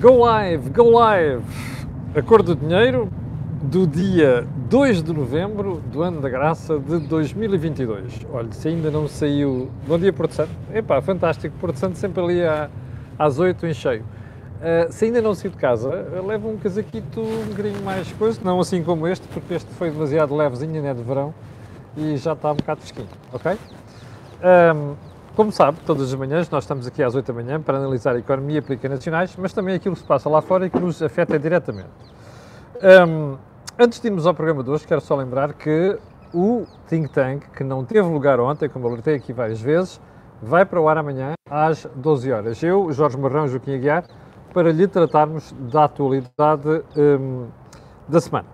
Go live, go live! A cor do dinheiro do dia 2 de novembro do ano da graça de 2022. Olha, se ainda não saiu. Bom dia, Porto Santo. Epá, fantástico. Porto Santo sempre ali à, às 8 em cheio. Uh, se ainda não saiu de casa, leva um casaquito um bocadinho mais coisa, não assim como este, porque este foi demasiado levezinho, é de verão e já está um bocado fresquinho, ok? Um, como sabe, todas as manhãs nós estamos aqui às 8 da manhã para analisar a economia política nacionais, mas também aquilo que se passa lá fora e que nos afeta diretamente. Um, antes de irmos ao programa de hoje, quero só lembrar que o Think Tank, que não teve lugar ontem, como alertei aqui várias vezes, vai para o ar amanhã às 12 horas. Eu, Jorge Marrão e Joaquim Aguiar, para lhe tratarmos da atualidade um, da semana.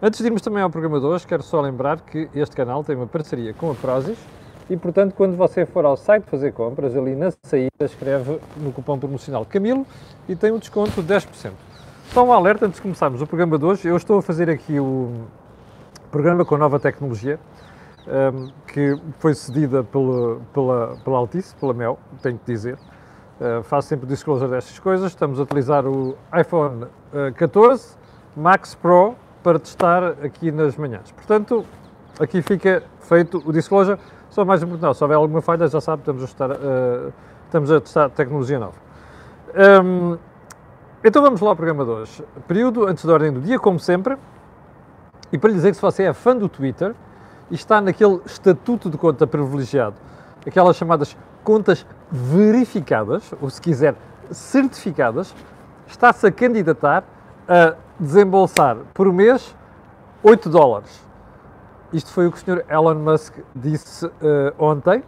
Antes de irmos também ao programa de hoje, quero só lembrar que este canal tem uma parceria com a Prozis, e, portanto, quando você for ao site fazer compras, ali na saída escreve no cupom promocional Camilo e tem um desconto de 10%. Só um alerta antes de começarmos o programa de hoje. Eu estou a fazer aqui o programa com nova tecnologia, um, que foi cedida pela, pela, pela Altice, pela Mel, tenho que dizer. Uh, faço sempre disclosure destas coisas. Estamos a utilizar o iPhone uh, 14 Max Pro para testar aqui nas manhãs. Portanto, aqui fica feito o disclosure. Só mais importante, se houver alguma falha, já sabe, estamos a, testar, uh, estamos a testar tecnologia nova. Um, então vamos lá ao programa de hoje. Período antes da ordem do dia, como sempre, e para lhe dizer que se você é fã do Twitter e está naquele estatuto de conta privilegiado, aquelas chamadas contas verificadas, ou se quiser, certificadas, está-se a candidatar a desembolsar por mês 8 dólares isto foi o que o Sr. Elon Musk disse uh, ontem,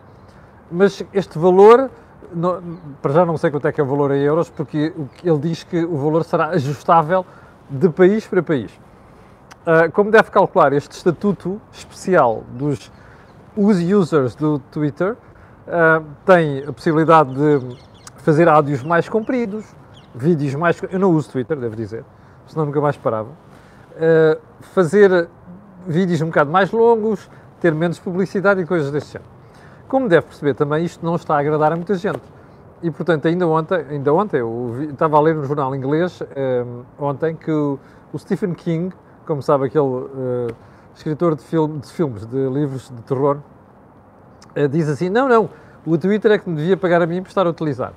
mas este valor, não, para já não sei quanto é que é o valor em euros, porque ele diz que o valor será ajustável de país para país. Uh, como deve calcular, este estatuto especial dos users do Twitter uh, tem a possibilidade de fazer áudios mais compridos, vídeos mais. Eu não uso Twitter, devo dizer, senão nunca mais parava. Uh, fazer vídeos um bocado mais longos, ter menos publicidade e coisas deste género. Como deve perceber também, isto não está a agradar a muita gente. E, portanto, ainda ontem, ainda ontem eu vi, estava a ler no jornal inglês, um, ehm, ontem, que o, Stephen King, como sabe, aquele uh, escritor de, de, filmes, de livros de terror, uh, diz assim, não, não, o Twitter é que me devia pagar a mim por estar a utilizar.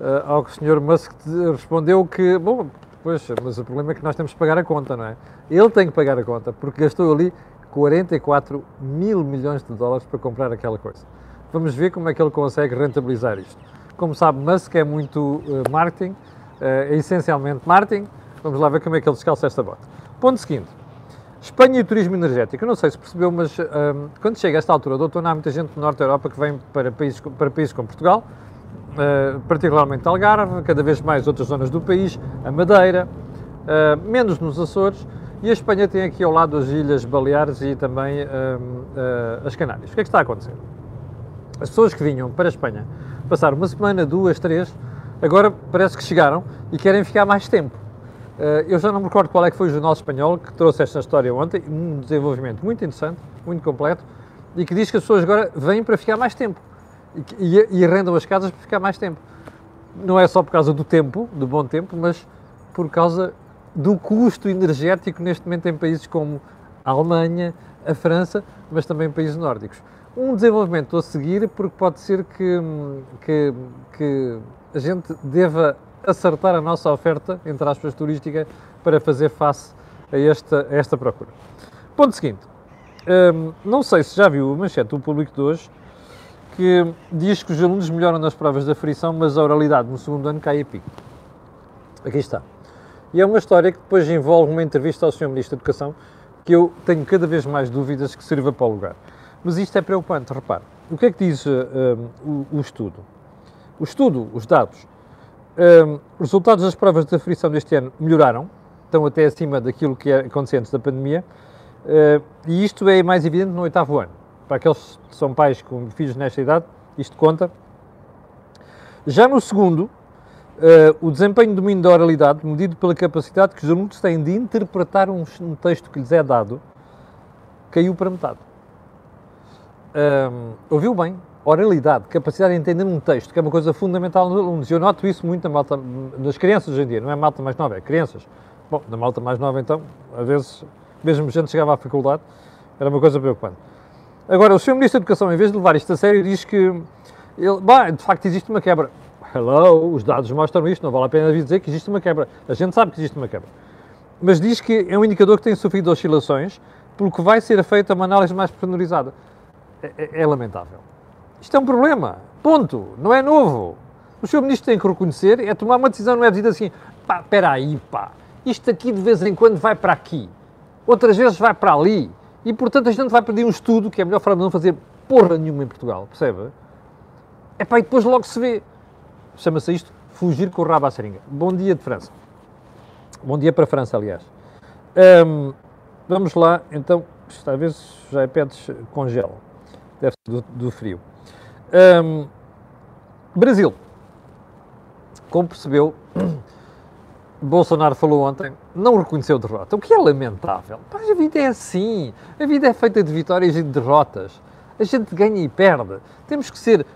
Uh, ao que o Sr. Musk respondeu que, bom, Pois, mas o problema é que nós temos que pagar a conta, não é? Ele tem que pagar a conta, porque gastou ali 44 mil milhões de dólares para comprar aquela coisa. Vamos ver como é que ele consegue rentabilizar isto. Como sabe, Musk é muito uh, marketing, uh, é essencialmente marketing. Vamos lá ver como é que ele descalça esta bota. Ponto seguinte. Espanha e turismo energético. Eu não sei se percebeu, mas um, ehm, quando chega a esta altura do outono, há muita gente do Norte da Europa que vem para países, para países como Portugal, particularmente Algarve, cada vez mais outras zonas do país, a Madeira, uh, menos nos Açores, e a Espanha tem aqui ao lado as Ilhas Baleares e também uh, as Canárias. O que é que está a acontecer? As pessoas que vinham para a Espanha passar uma semana, duas, três, agora parece que chegaram e querem ficar mais tempo. eu já não me recordo qual é que foi o jornal espanhol que trouxe esta história ontem, um desenvolvimento muito interessante, muito completo, e que diz que as pessoas agora vêm para ficar mais tempo e, e arrendam as casas para ficar mais tempo. Não é só por causa do tempo, do bom tempo, mas por causa do custo energético neste momento em países como a Alemanha, a França, mas também países nórdicos. Um desenvolvimento a seguir, porque pode ser que, que, que a gente deva acertar a nossa oferta, entre aspas, turística, para fazer face a esta, a esta procura. Ponto seguinte. Hum, não sei se já viu a manchete do público de hoje, que diz que os alunos melhoram nas provas da frição, mas a oralidade no segundo ano cai a pico. Aqui está. E é uma história que depois envolve uma entrevista ao Sr. Ministro da Educação, que eu tenho cada vez mais dúvidas que sirva para o lugar. Mas isto é preocupante, repare. O que é que diz uh, o, o, estudo? O estudo, os dados. Uh, os resultados das provas da frição deste ano melhoraram, estão até acima daquilo que é acontecia antes da pandemia, uh, e isto é mais evidente no oitavo ano para aqueles que são pais com filhos nesta idade, isto conta. Já no segundo, uh, o desempenho do domínio da oralidade, medido pela capacidade que os alunos têm de interpretar um, um texto que lhes é dado, caiu para metade. Uh, ouviu bem? oralidade, capacidade de entender um texto, que é uma coisa fundamental nos alunos. Eu noto isso muito na malta, nas crianças hoje em dia, não é malta mais nova, é crianças. Bom, na malta mais nova então, às vezes, mesmo gente chegava à faculdade, era uma coisa preocupante. Agora, o Sr. Ministro da Educação, em vez de levar isto a sério, diz que, ele, bah, de facto, existe uma quebra. Hello, os dados mostram isto, não vale a pena dizer que existe uma quebra. A gente sabe que existe uma quebra. Mas diz que é um indicador que tem sofrido oscilações, pelo que vai ser feita uma análise mais pormenorizada. É, é, é lamentável. Isto é um problema. Ponto. Não é novo. O Sr. Ministro tem que reconhecer, é tomar uma decisão, não é dizer assim, pá, espera aí, pá, isto aqui de vez em quando vai para aqui, outras vezes vai para ali, e portanto a gente vai pedir um estudo, que é a melhor forma de não fazer porra nenhuma em Portugal, percebe? É pá, e depois logo se vê. Chama-se isto fugir com o rabo à seringa. Bom dia de França. Bom dia para a França, aliás. Um, vamos lá, então, talvez já iPads congelam. Deve ser do, do frio. Um, Brasil. Como percebeu, Bolsonaro falou ontem, não reconheceu derrota, o que é lamentável. Mas a vida é assim. A vida é feita de vitórias e de derrotas. A gente ganha e perde. Temos que ser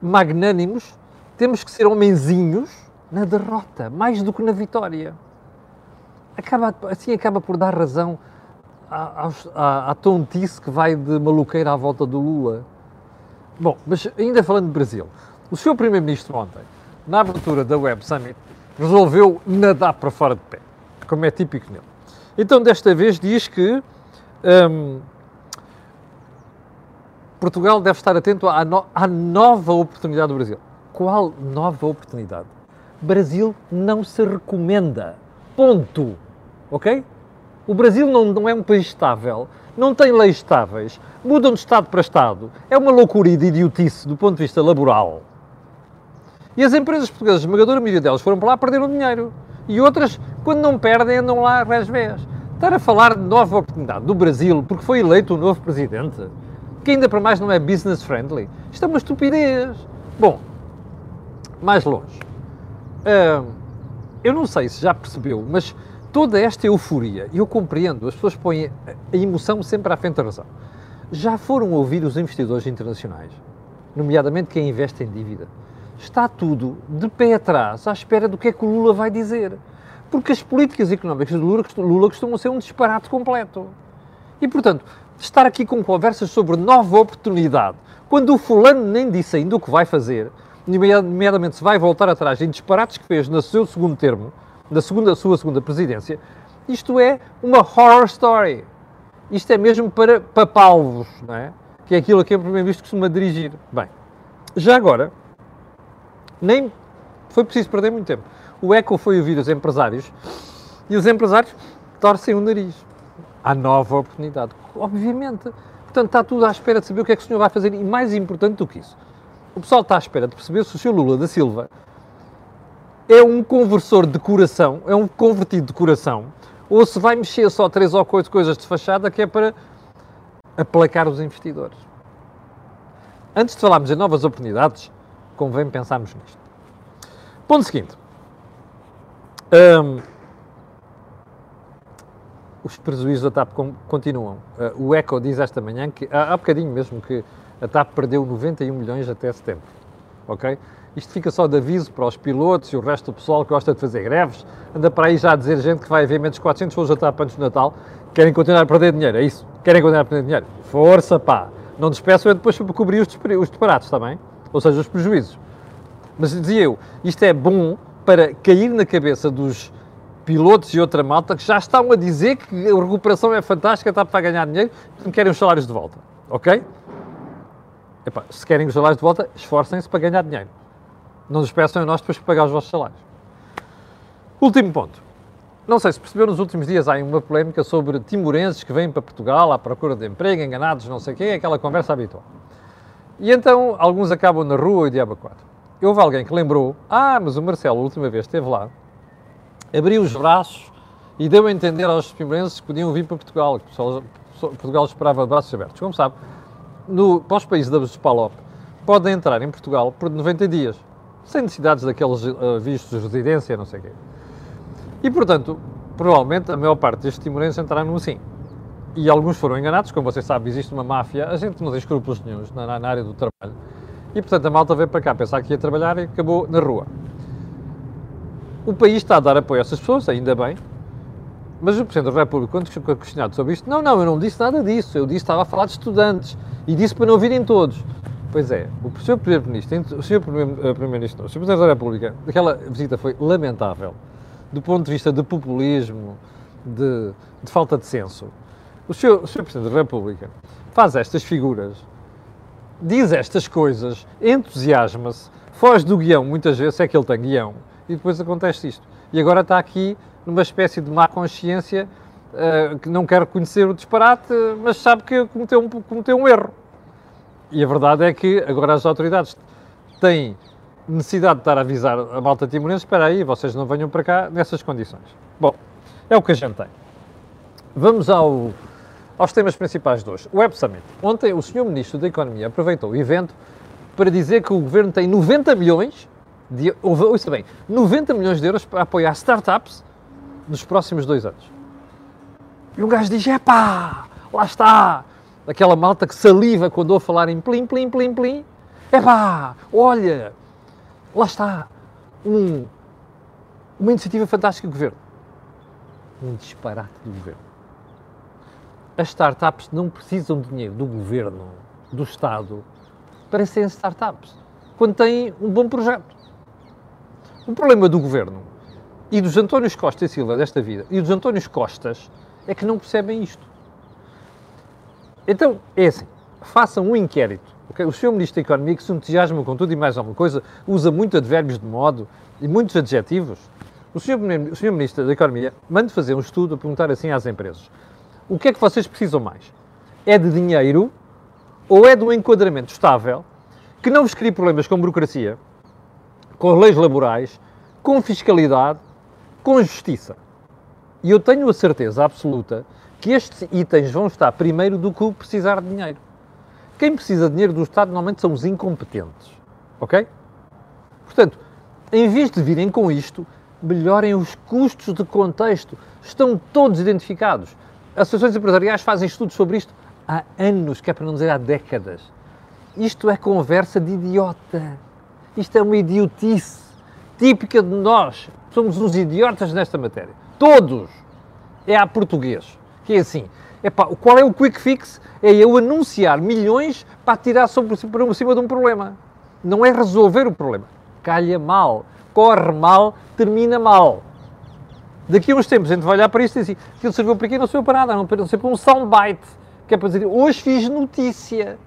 magnânimos, temos que ser homenzinhos na derrota, mais do que na vitória. Acaba, assim acaba por dar razão à, à, à tontice que vai de maluqueira à volta do Lula. Bom, mas ainda falando de Brasil, o seu Primeiro-Ministro ontem, na abertura da Web Summit, resolveu nadar para fora de pé, como é típico nele. Então, desta vez, diz que hum, Portugal deve estar atento à, no, à nova oportunidade do Brasil. Qual nova oportunidade? Brasil não se recomenda. Ponto. Ok? O Brasil não, não é um país estável não tem leis estáveis, mudam de Estado para Estado. É uma loucura e de idiotice do ponto de vista laboral. E as empresas portuguesas, a esmagadora maioria delas, foram para lá perder o dinheiro. E outras, quando não perdem, andam lá resvés. Estar a falar de nova oportunidade do Brasil, porque foi eleito um novo presidente, que ainda para mais não é business friendly, isto é uma estupidez. Bom, mais longe. Uh, eu não sei se já percebeu, mas toda esta euforia, eu compreendo, as pessoas põem a emoção sempre à frente da razão. Já foram ouvir os investidores internacionais, nomeadamente quem investe em dívida. Está tudo de pé atrás, à espera do que é que o Lula vai dizer. Porque as políticas económicas do Lula, Lula costumam ser um disparate completo. E, portanto, estar aqui com conversas sobre nova oportunidade, quando o fulano nem disse ainda o que vai fazer, nomeadamente se vai voltar atrás em disparates que fez no seu segundo termo, da segunda, sua segunda presidência, isto é uma horror story. Isto é mesmo para papalvos, não é? Que é aquilo a quem o Primeiro-Ministro costuma dirigir. Bem, já agora, nem foi preciso perder muito tempo. O ECO foi ouvir os empresários e os empresários torcem o nariz. Há nova oportunidade. Obviamente. Portanto, está tudo à espera de saber o que é que o senhor vai fazer. E mais importante do que isso, o pessoal está à espera de perceber se o senhor Lula da Silva é um conversor de coração, é um convertido de coração, ou se vai mexer só três ou quatro coisas de fachada que é para aplacar os investidores. Antes de falarmos em novas oportunidades, convém pensarmos nisto. Ponto seguinte. Um, os prejuízos da TAP continuam. Uh, o ECO diz esta manhã que, há, há bocadinho mesmo, que a TAP perdeu 91 milhões até setembro. Ok? Isto fica só de aviso para os pilotos e o resto do pessoal que gosta de fazer greves. Anda para aí já a dizer gente que vai haver menos 400 voos a TAP antes do Natal. Querem continuar a perder dinheiro, é isso? Querem continuar a perder dinheiro? Força, pá! Não despeçam é depois para cobrir os, os disparates, está bem? Ou seja, os prejuízos. Mas dizia eu, isto é bom para cair na cabeça dos pilotos e outra malta que já estão a dizer que a recuperação é fantástica, está para ganhar dinheiro, não querem os salários de volta. Ok? Epá, se querem os salários de volta, esforcem-se para ganhar dinheiro. Não nos peçam a nós depois pagar os vossos salários. Último ponto. Não sei se percebeu, nos últimos dias há uma polémica sobre timorenses que vêm para Portugal à procura de emprego, enganados, não sei o quê, aquela conversa habitual. E então alguns acabam na rua e diabo 4. Houve alguém que lembrou, ah, mas o Marcelo, a última vez esteve lá, abriu os braços e deu a entender aos timorenses que podiam vir para Portugal, que Portugal esperava braços abertos. Como sabe, no, para os países da PALOP, podem entrar em Portugal por 90 dias sem necessidades daqueles uh, vistos de residência, não sei o quê. E, portanto, provavelmente a maior parte destes timorenses entraram assim. E alguns foram enganados, como você sabe, existe uma máfia, a gente não tem escrúpulos nenhums na, na área do trabalho. E, portanto, a malta veio para cá pensar que ia trabalhar e acabou na rua. O país está a dar apoio a essas pessoas, ainda bem, mas o Presidente da República, quando questionado sobre isto, não, não, eu não disse nada disso, eu disse estava a falar de estudantes e disse para não virem todos. Pois é, o Sr. Primeiro-Ministro, o Sr. Primeiro-Ministro, o Sr. Presidente da República, aquela visita foi lamentável, do ponto de vista de populismo, de, de falta de senso. O Sr. O Sr. Presidente da República faz estas figuras, diz estas coisas, entusiasma-se, foge do guião, muitas vezes é que ele tem guião, e depois acontece isto. E agora está aqui numa espécie de má consciência, uh, que não quer reconhecer o disparate, mas sabe que cometeu um, cometeu um erro. E a verdade é que agora as autoridades têm necessidade de estar a avisar a malta timorense, espera aí, vocês não venham para cá nessas condições. Bom, é o que a gente tem. Vamos ao, aos temas principais de hoje. O Web Summit. Ontem o Sr. Ministro da Economia aproveitou o evento para dizer que o Governo tem 90 milhões, de, ouça bem, 90 milhões de euros para apoiar startups nos próximos dois anos. E um gajo diz: epá, lá está, aquela malta que saliva quando ouve falar em plim, plim, plim, plim. Epá, olha, lá está, um, uma iniciativa fantástica do governo. Um disparate do governo. As startups não precisam de dinheiro do governo, do Estado, para serem startups, quando têm um bom projeto. O problema do governo e dos Antónios Costa e Silva desta vida e dos Antónios Costas é que não percebem isto. Então, é assim, façam um inquérito. Okay? O Sr. Ministro da Economia, que se entusiasma com tudo e mais alguma coisa, usa muito advérbios de modo e muitos adjetivos. O Sr. o Sr. Ministro da Economia manda fazer um estudo a perguntar assim às empresas: o que é que vocês precisam mais? É de dinheiro ou é de um enquadramento estável que não vos crie problemas com burocracia, com leis laborais, com fiscalidade com justiça. E eu tenho a certeza absoluta que estes itens vão estar primeiro do que o precisar de dinheiro. Quem precisa de dinheiro do Estado normalmente são os incompetentes. Ok? Portanto, em vez de virem com isto, melhorem os custos de contexto. Estão todos identificados. As associações empresariais fazem estudos sobre isto há anos, que é para não dizer há décadas. Isto é conversa de idiota. Isto é uma idiotice típica de nós. Somos uns idiotas nesta matéria. Todos. É a português. Que é assim. Epá, qual é o quick fix? É eu anunciar milhões para tirar sobre, por cima de um problema. Não é resolver o problema. Calha mal. Corre mal, termina mal. Daqui a uns tempos a gente vai olhar para isto e dizer assim, aquilo serviu para quê? Não serviu para nada, não serviu para um soundbite. Que é para dizer, hoje fiz notícia.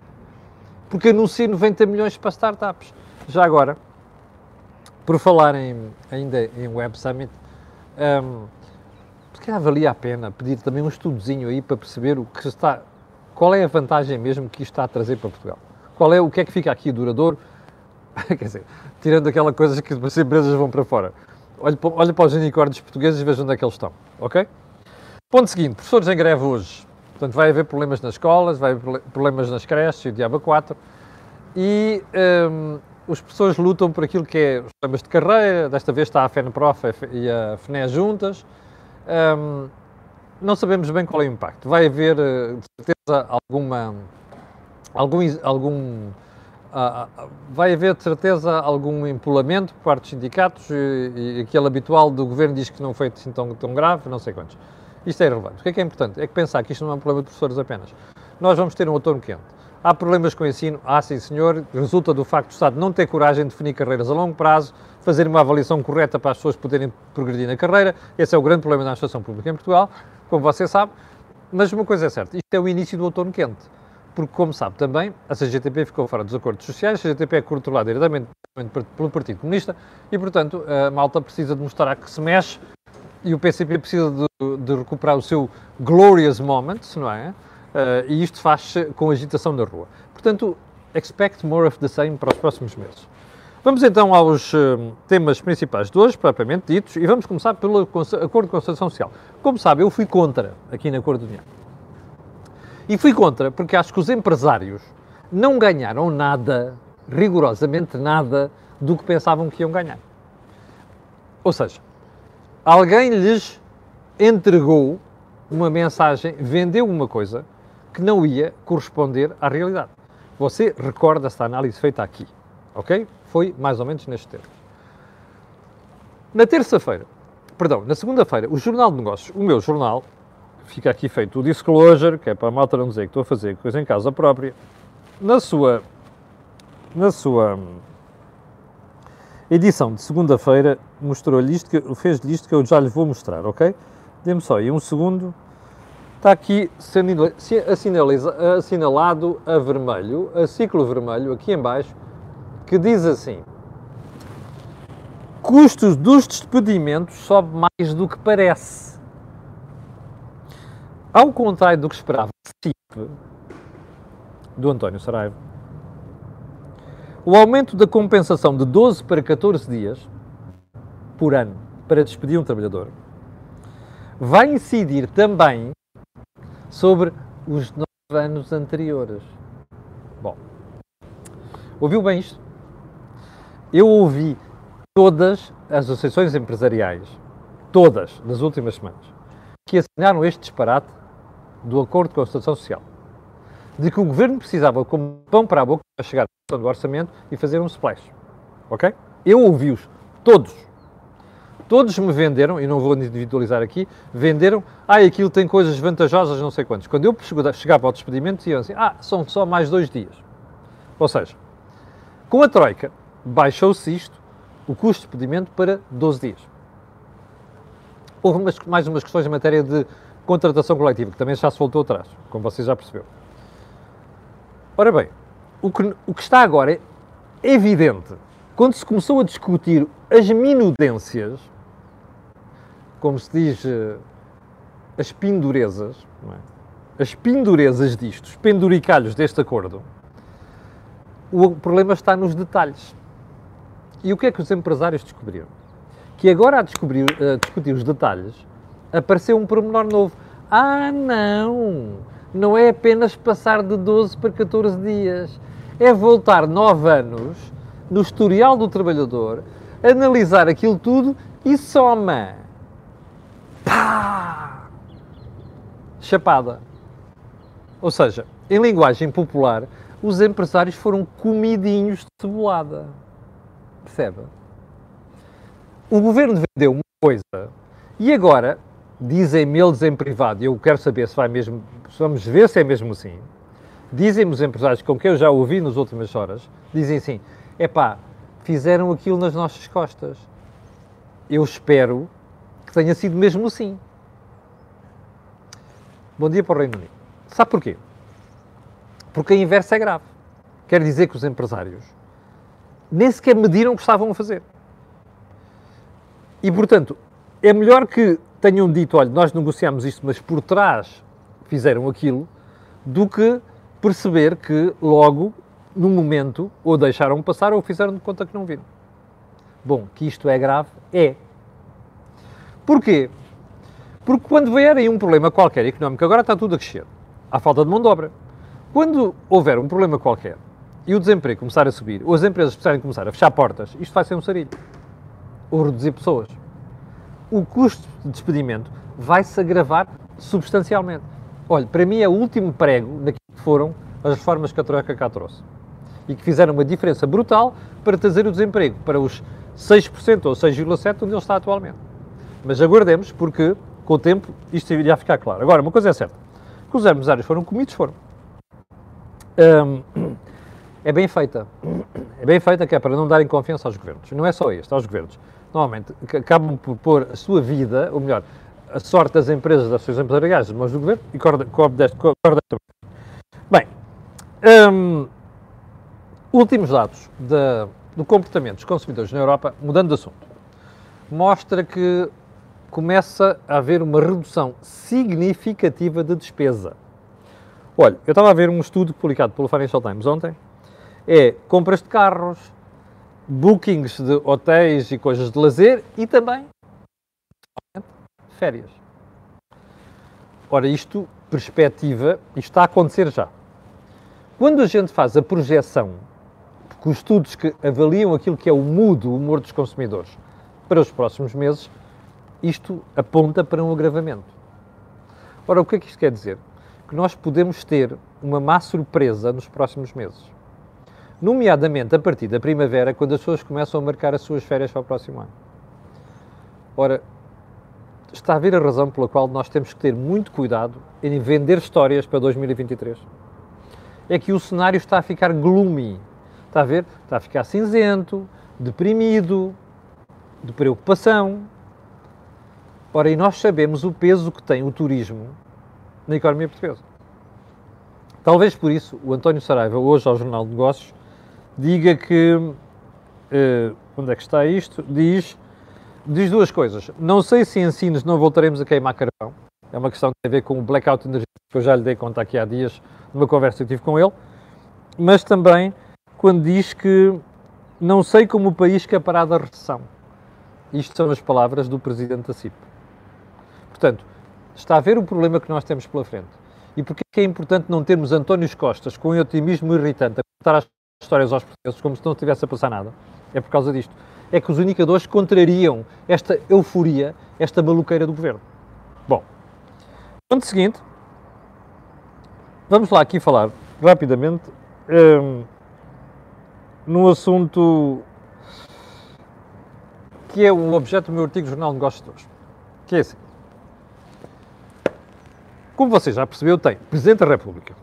Porque anunciei 90 milhões para startups. Já agora, por falar em, ainda em Web Summit, um, se calhar valia a pena pedir também um estudozinho aí para perceber o que está, qual é a vantagem mesmo que isto está a trazer para Portugal. Qual é o que é que fica aqui duradouro? Quer dizer, tirando aquela coisa que as empresas vão para fora. Olhe, para os unicórnios portugueses e veja onde é que eles estão, ok? Ponto seguinte, professores em greve hoje. Portanto, vai haver problemas nas escolas, vai haver problemas nas creches e o diabo 4. E um, os professores lutam por aquilo que é os problemas de carreira, desta vez está a FENPROF e a FNE juntas. Um, não sabemos bem qual é o impacto. Vai haver, eh, de certeza, alguma, algum, algum uh, vai haver, de certeza, algum empolamento por parte dos sindicatos e, e aquele habitual do governo diz que não foi assim tão, tão grave, não sei quantos. Isto é irrelevante. O que é que é importante? É que pensar que isto não é um problema de professores apenas. Nós vamos ter um outono quente Há problemas com o ensino? Há, sim, senhor. Resulta do facto do Estado não ter coragem de definir carreiras a longo prazo, fazer uma avaliação correta para as pessoas poderem progredir na carreira. Esse é o grande problema da administração pública em Portugal, como você sabe. Mas uma coisa é certa, isto é o início do outono quente. Porque, como sabe também, a CGTP ficou fora dos acordos sociais, a CGTP é controlada diretamente pelo Partido Comunista e, portanto, a Malta precisa de mostrar que se mexe e o PCP precisa de, de recuperar o seu glorious moment, não é? Uh, e isto faz-se com agitação na rua. Portanto, expect more of the same para os próximos meses. Vamos então aos uh, temas principais de hoje, propriamente ditos, e vamos começar pelo Acordo de Constituição Social. Como sabe, eu fui contra aqui na Acordo do União. E fui contra porque acho que os empresários não ganharam nada, rigorosamente nada, do que pensavam que iam ganhar. Ou seja, alguém lhes entregou uma mensagem, vendeu uma coisa que não ia corresponder à realidade. Você recorda-se da análise feita aqui, ok? Foi mais ou menos neste tempo. Na terça-feira, perdão, na segunda-feira, o Jornal de Negócios, o meu jornal, fica aqui feito o disclosure, que é para a malta não dizer que estou a fazer coisa em casa própria, na sua, na sua edição de segunda-feira, mostrou-lhe isto, que, fez-lhe isto que eu já lhe vou mostrar, ok? Dê-me só aí um segundo. Está aqui assinalado a vermelho, a ciclo vermelho, aqui em baixo, que diz assim, custos dos despedimentos sobe mais do que parece. Ao contrário do que esperava do António Saraiva, o aumento da compensação de 12 para 14 dias por ano para despedir um trabalhador vai incidir também sobre os nove anos anteriores. Bom, ouviu bem isto? Eu ouvi todas as associações empresariais, todas, nas últimas semanas, que assinaram este disparate do Acordo de Constituição Social, de que o Governo precisava, como pão para a boca, para chegar à do orçamento e fazer um splash. Ok? Eu ouvi-os, todos. Todos me venderam, e não vou individualizar aqui, venderam, ah, aquilo tem coisas vantajosas, não sei quantos. Quando eu chegava ao despedimento, diziam assim, ah, são só mais dois dias. Ou seja, com a Troika, baixou-se isto o custo de despedimento para 12 dias. Houve mais umas questões em matéria de contratação coletiva, que também já se voltou atrás, como você já percebeu. Ora bem, o que, o que está agora é evidente. Quando se começou a discutir as minudências, como se diz, eh, as pendurezas, é? as pendurezas disto, os penduricalhos deste acordo, o problema está nos detalhes. E o que é que os empresários descobriram? Que agora a, descobrir, a discutir os detalhes, apareceu um pormenor novo. Ah, não! Não é apenas passar de 12 para 14 dias. É voltar 9 anos no historial do trabalhador, analisar aquilo tudo e soma. Pá! Chapada. Ou seja, em linguagem popular, os empresários foram comidinhos de cebolada. Percebe? O governo vendeu uma coisa e agora dizem-me eles em privado, eu quero saber se vai mesmo, vamos ver se é mesmo assim. Dizem-me os empresários com quem eu já ouvi nas últimas horas, dizem assim: é pá, fizeram aquilo nas nossas costas. Eu espero que tenha sido mesmo assim. Bom dia para o Reino Unido. Sabe porquê? Porque a inversa é grave. Quer dizer que os empresários nem sequer mediram o que estavam a fazer. E, portanto, é melhor que tenham dito, olha, nós negociamos isto, mas por trás fizeram aquilo, do que perceber que logo, no momento, ou deixaram passar ou fizeram de conta que não viram. Bom, que isto é grave, é. Porquê? Porque quando vier aí um problema qualquer económico, agora está tudo a crescer, há falta de mão de obra. Quando houver um problema qualquer, e o desemprego começar a subir, ou as empresas precisarem começar a fechar portas, isto vai ser um sarilho. Ou reduzir pessoas. O custo de despedimento vai-se agravar substancialmente. Olha, para mim é o último prego naquilo que foram as reformas que a Troika cá trouxe. E que fizeram uma diferença brutal para trazer o desemprego para os 6% ou 6,7% onde ele está atualmente. Mas aguardemos, porque com o tempo isto iria ficar claro. Agora, uma coisa é certa: que os empresários foram comidos, foram. Um, é bem feita. É bem feita que é para não darem confiança aos governos. Não é só este, aos governos. Normalmente acabam por pôr a sua vida, ou melhor, a sorte das empresas, das suas empresariais, nas mãos do governo e cobre desta Bem, hum, últimos dados de, do comportamento dos consumidores na Europa, mudando de assunto, mostra que começa a haver uma redução significativa de despesa. Olha, eu estava a ver um estudo publicado pelo Financial Times ontem, é compras de carros, bookings de hotéis e coisas de lazer e também férias. Ora, isto, perspectiva, isto está a acontecer já. Quando a gente faz a projeção, com os estudos que avaliam aquilo que é o mudo, o humor dos consumidores, para os próximos meses, isto aponta para um agravamento. Ora, o que é que isto quer dizer? Que nós podemos ter uma má surpresa nos próximos meses. Nomeadamente a partir da primavera, quando as pessoas começam a marcar as suas férias para o próximo ano. Ora, está a ver a razão pela qual nós temos que ter muito cuidado em vender histórias para 2023. É que o cenário está a ficar gloomy. Está a ver? Está a ficar cinzento, deprimido, de preocupação. Ora, e nós sabemos o peso que tem o turismo na economia portuguesa. Talvez por isso o António Saraiva, hoje ao Jornal de Negócios, diga que. Uh, onde é que está isto? Diz diz duas coisas. Não sei se em Sines não voltaremos a queimar carvão. É uma questão que tem a ver com o blackout energético que eu já lhe dei conta aqui há dias numa conversa que tive com ele. Mas também quando diz que não sei como o país escapará da recessão. Isto são as palavras do presidente da CIP. Portanto, está a ver o problema que nós temos pela frente. E porquê é importante não termos António Costas com um otimismo irritante a contar as histórias aos portugueses como se não estivesse a passar nada? É por causa disto é que os indicadores contrariam esta euforia, esta maluqueira do governo. Bom, ponto seguinte, vamos lá aqui falar rapidamente um, num assunto que é o objeto do meu artigo do Jornal de Negócios de hoje, que é assim. Como você já percebeu, tem Presidente da República,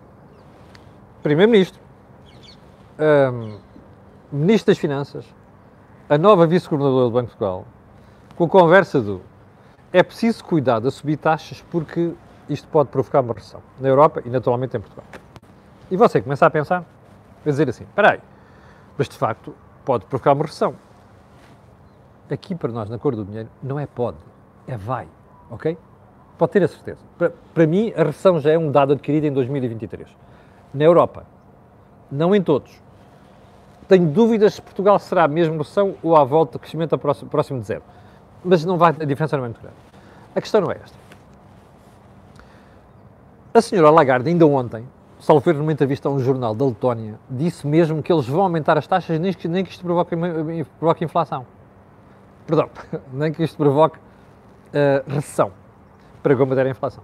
Primeiro-Ministro, um, Ministro das Finanças, a nova vice-governadora do Banco de Portugal, com a conversa do é preciso cuidar de subir taxas porque isto pode provocar uma recessão na Europa e naturalmente em Portugal. E você começa a pensar, a dizer assim, espera aí, mas de facto pode provocar uma recessão. Aqui para nós, na cor do dinheiro, não é pode, é vai, ok? Pode ter a certeza. Para, para mim, a recessão já é um dado adquirido em 2023. Na Europa, não em todos, tenho dúvidas se Portugal será mesmo recessão ou à volta de crescimento próximo, de zero. Mas não vai, a diferença não é muito grande. A questão não é esta. A senhora Lagarde, ainda ontem, salvo ver numa entrevista a um jornal da Letónia, disse mesmo que eles vão aumentar as taxas nem que, nem que isto provoque, provoque inflação. Perdão, nem que isto provoque uh, recessão para combater a inflação.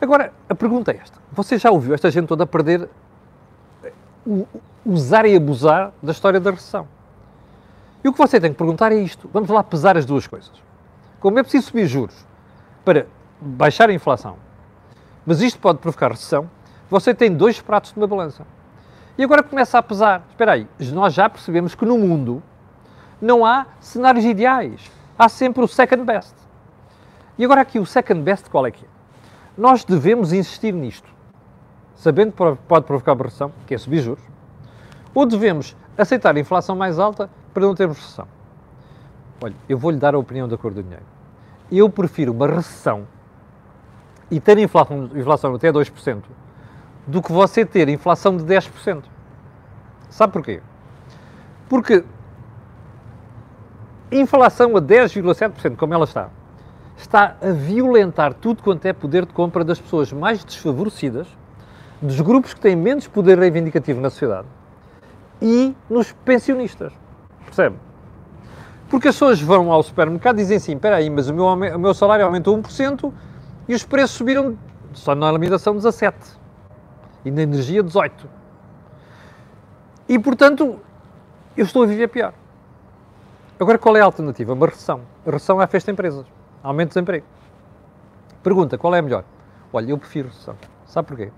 Agora, a pergunta é esta. Você já ouviu esta gente toda perder usar e abusar da história da recessão. E o que você tem que perguntar é isto. Vamos lá pesar as duas coisas. Como é preciso subir juros para baixar a inflação, mas isto pode provocar recessão, você tem dois pratos de uma balança. E agora começa a pesar. Espera aí, nós já percebemos que no mundo não há cenários ideais. Há sempre o second best. E agora aqui, o second best qual é que é? Nós devemos insistir nisto sabendo que pode provocar recessão, que é subir juros, ou devemos aceitar a inflação mais alta para não termos recessão? Olha, eu vou-lhe dar a opinião da cor do dinheiro. Eu prefiro uma recessão e ter inflação, inflação até 2% do que você ter inflação de 10%. Sabe porquê? Porque inflação a 10,7%, como ela está, está a violentar tudo quanto é poder de compra das pessoas mais desfavorecidas dos grupos que têm menos poder reivindicativo na sociedade e nos pensionistas. Percebe? Porque as pessoas vão ao supermercado e dizem assim: espera aí, mas o meu, o meu salário aumentou 1% e os preços subiram só na alimentação 17% e na energia 18%. E portanto, eu estou a viver pior. Agora, qual é a alternativa? Uma recessão. A recessão é a festa de empresas. Aumento de desemprego. Pergunta, qual é a melhor? Olha, eu prefiro recessão. Sabe porquê?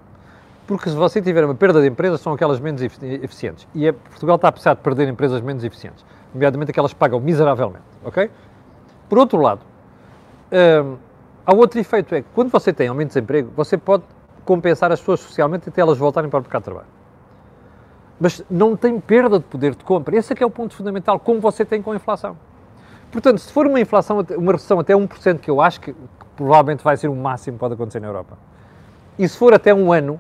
Porque se você tiver uma perda de empresas, são aquelas menos eficientes. E é, Portugal está a precisar de perder empresas menos eficientes, nomeadamente aquelas que pagam miseravelmente, ok? Por outro lado, hum, há outro efeito, é que quando você tem aumento de desemprego, você pode compensar as pessoas socialmente até elas voltarem para o mercado de trabalho. Mas não tem perda de poder de compra. Esse é que é o ponto fundamental, como você tem com a inflação. Portanto, se for uma inflação, uma recessão até 1%, que eu acho que provavelmente vai ser o máximo que pode acontecer na Europa, e se for até um ano,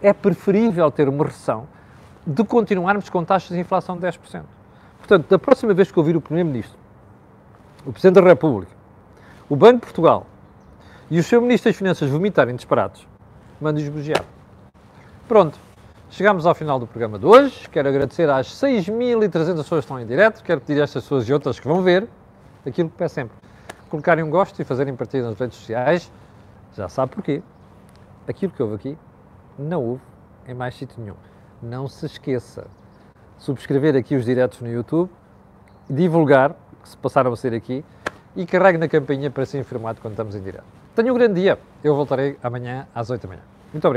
é preferível ter uma recessão de continuarmos com taxas de inflação de 10%. Portanto, da próxima vez que ouvir o Primeiro-Ministro, o Presidente da República, o Banco de Portugal e o seu Ministro das Finanças vomitarem disparados, mande-os bugiar. Pronto, chegamos ao final do programa de hoje. Quero agradecer às 6.300 pessoas que estão em direto. Quero pedir a estas pessoas e outras que vão ver aquilo que peço sempre. Colocarem um gosto e fazerem partilha nas redes sociais. Já sabe porquê. aquilo que houve aqui não houve em mais sítio nenhum. Não se esqueça. Subscrever aqui os diretos no YouTube, divulgar, que se passaram a ser aqui, e carregue na campainha para ser informado quando estamos em direto. Tenha um grande dia. Eu voltarei amanhã às 8 da manhã. Muito obrigado.